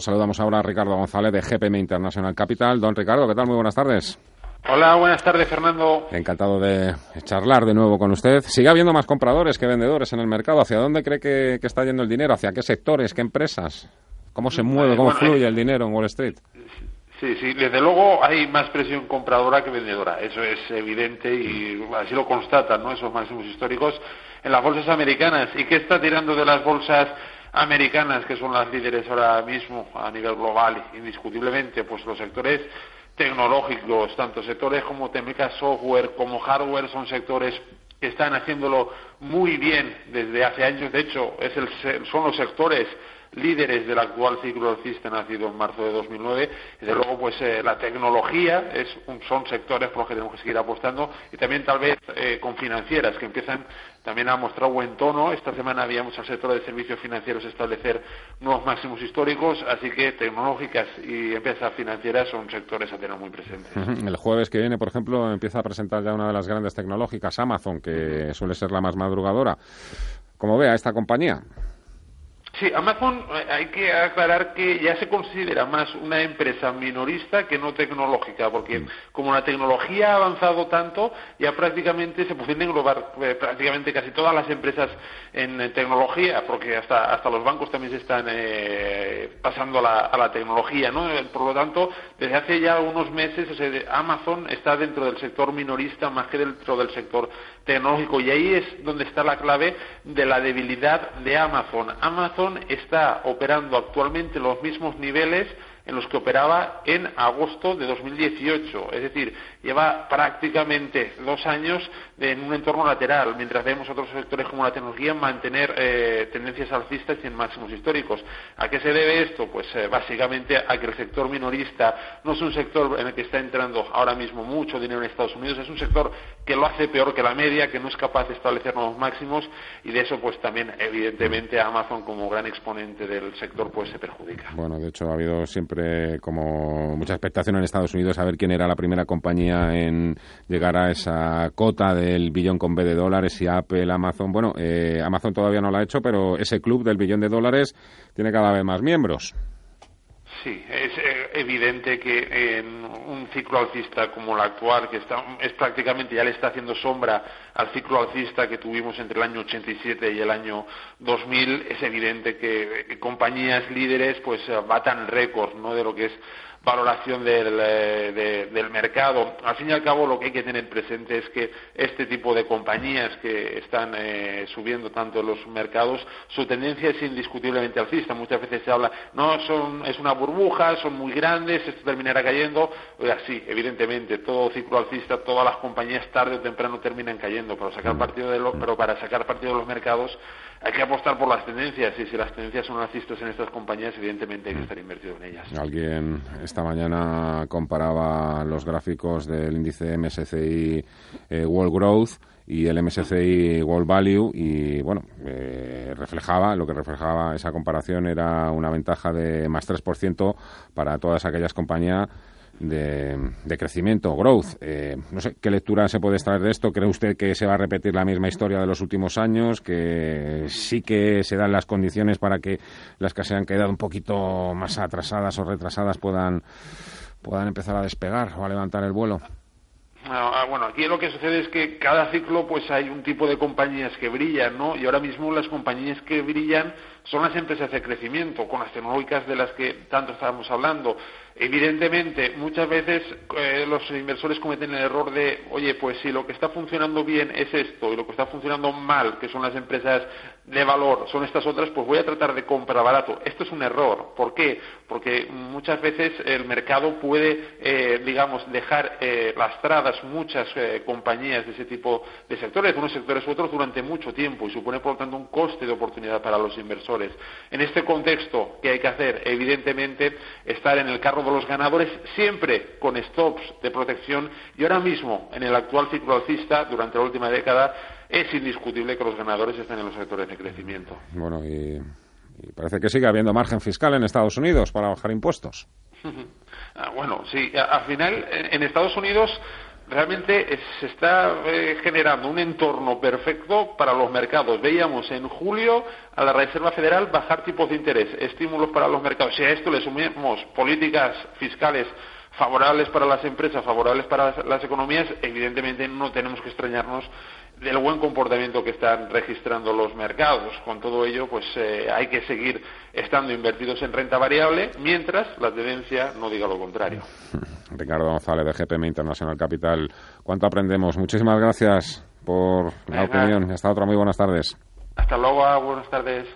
Saludamos ahora a Ricardo González de GPM International Capital. Don Ricardo, ¿qué tal? Muy buenas tardes. Hola, buenas tardes, Fernando. Encantado de charlar de nuevo con usted. ¿Sigue habiendo más compradores que vendedores en el mercado? ¿Hacia dónde cree que, está yendo el dinero? ¿Hacia qué sectores? ¿Qué empresas? ¿Cómo se mueve? ¿Cómo fluye eh, el dinero en Wall Street? Sí, sí, desde luego hay más presión compradora que vendedora, eso es evidente y así lo constatan ¿no? esos máximos históricos en las bolsas americanas. ¿Y qué está tirando de las bolsas americanas, que son las líderes ahora mismo a nivel global, indiscutiblemente, pues los sectores tecnológicos, tanto sectores como técnicas software como hardware, son sectores que están haciéndolo muy bien desde hace años. De hecho, es el, son los sectores líderes del actual ciclo alcista nacido en marzo de 2009. Desde luego, pues eh, la tecnología es son sectores por los que tenemos que seguir apostando y también tal vez eh, con financieras que empiezan también a mostrar buen tono. Esta semana habíamos al sector de servicios financieros establecer nuevos máximos históricos, así que tecnológicas y empresas financieras son sectores a tener muy presentes. El jueves que viene, por ejemplo, empieza a presentar ya una de las grandes tecnológicas, Amazon, que suele ser la más madrugadora. ¿Cómo ve a esta compañía? Sí, Amazon eh, hay que aclarar que ya se considera más una empresa minorista que no tecnológica, porque mm. como la tecnología ha avanzado tanto, ya prácticamente se pueden englobar eh, prácticamente casi todas las empresas en, tecnología, porque hasta, hasta los bancos también se están eh, pasando a la, a la, tecnología, ¿no? Por lo tanto, desde hace ya unos meses Amazon está dentro del sector minorista más que dentro del sector tecnológico y ahí es donde está la clave de la debilidad de Amazon. Amazon está operando actualmente los mismos niveles en los que operaba en agosto de 2018. Es decir, lleva prácticamente dos años en un entorno lateral, mientras vemos otros sectores como la tecnología mantener eh, tendencias alcistas y en máximos históricos. ¿A qué se debe esto? Pues eh, básicamente a que el sector minorista no es un sector en el que está entrando ahora mismo mucho dinero en Estados Unidos, es un sector que lo hace peor que la media, que no es capaz de establecer nuevos máximos y de eso pues también evidentemente Amazon como gran exponente del sector pues se perjudica. Bueno, de hecho ha habido siempre como mucha expectación en Estados Unidos a ver quién era la primera compañía en llegar a esa cota del billón con B de dólares y Apple, Amazon. Bueno, eh, Amazon todavía no lo ha hecho, pero ese club del billón de dólares tiene cada vez más miembros. Sí, es eh, evidente que en un ciclo alcista como el actual, que está, es prácticamente ya le está haciendo sombra al ciclo alcista que tuvimos entre el año 87 y el año 2000, es evidente que, compañías líderes pues batan récord ¿no? de lo que es valoración eh, del, mercado. Al fin y al cabo, lo que hay que tener presente es que este tipo de compañías que están eh, subiendo tanto en los mercados, su tendencia es indiscutiblemente alcista. Muchas veces se habla, no, son, es una burbuja, son muy grandes, esto terminará cayendo. Oiga, sí, evidentemente, todo ciclo alcista, todas las compañías tarde o temprano terminan cayendo, pero, sacar partido de pero para sacar partido de los mercados hay que apostar por las tendencias y si las tendencias son alcistas en estas compañías, evidentemente hay que estar invertido en ellas. Alguien esta mañana comparaba los gráficos del índice MSCI eh, World Growth y el MSCI World Value y bueno, eh, reflejaba, lo que reflejaba esa comparación era una ventaja de más 3% para todas aquellas compañías de, crecimiento, growth. Eh, no sé qué lectura se puede extraer de esto. ¿Cree usted que se va a repetir la misma historia de los últimos años? ¿Que sí que se dan las condiciones para que las que se han quedado un poquito más atrasadas o retrasadas puedan, puedan empezar a despegar o a levantar el vuelo? Ah, bueno, aquí lo que sucede es que cada ciclo pues hay un tipo de compañías que brillan, ¿no? Y ahora mismo las compañías que brillan son las empresas de crecimiento, con las tecnológicas de las que tanto estábamos hablando. Evidentemente, muchas veces eh, los inversores cometen el error de, oye, pues si lo que está funcionando bien es esto y lo que está funcionando mal, que son las empresas de valor, son estas otras, pues voy a tratar de comprar barato. Esto es un error. ¿Por qué? Porque muchas veces el mercado puede, eh, digamos, dejar eh, lastradas muchas compañías de ese tipo de sectores, de unos sectores u otros, durante mucho tiempo y supone, por lo tanto, un coste de oportunidad para los inversores En este contexto, ¿qué hay que hacer? Evidentemente, estar en el carro de los ganadores siempre con stops de protección y ahora mismo, en el actual ciclo alcista, durante la última década, es indiscutible que los ganadores están en los sectores de crecimiento. Bueno, y, parece que sigue habiendo margen fiscal en Estados Unidos para bajar impuestos. Ah, bueno, sí, al final en Estados Unidos realmente se está eh, generando un entorno perfecto para los mercados. Veíamos en julio a la Reserva Federal bajar tipos de interés, estímulos para los mercados. Si a esto le sumamos políticas fiscales favorables para las empresas, favorables para las economías, evidentemente no tenemos que extrañarnos del buen comportamiento que están registrando los mercados. Con todo ello, pues eh, hay que seguir estando invertidos en renta variable, mientras la tendencia no diga lo contrario. Ricardo González, de GPM Internacional Capital. ¿Cuánto aprendemos? Muchísimas gracias por la opinión. Hasta otra. Muy buenas tardes. Hasta luego. Buenas tardes.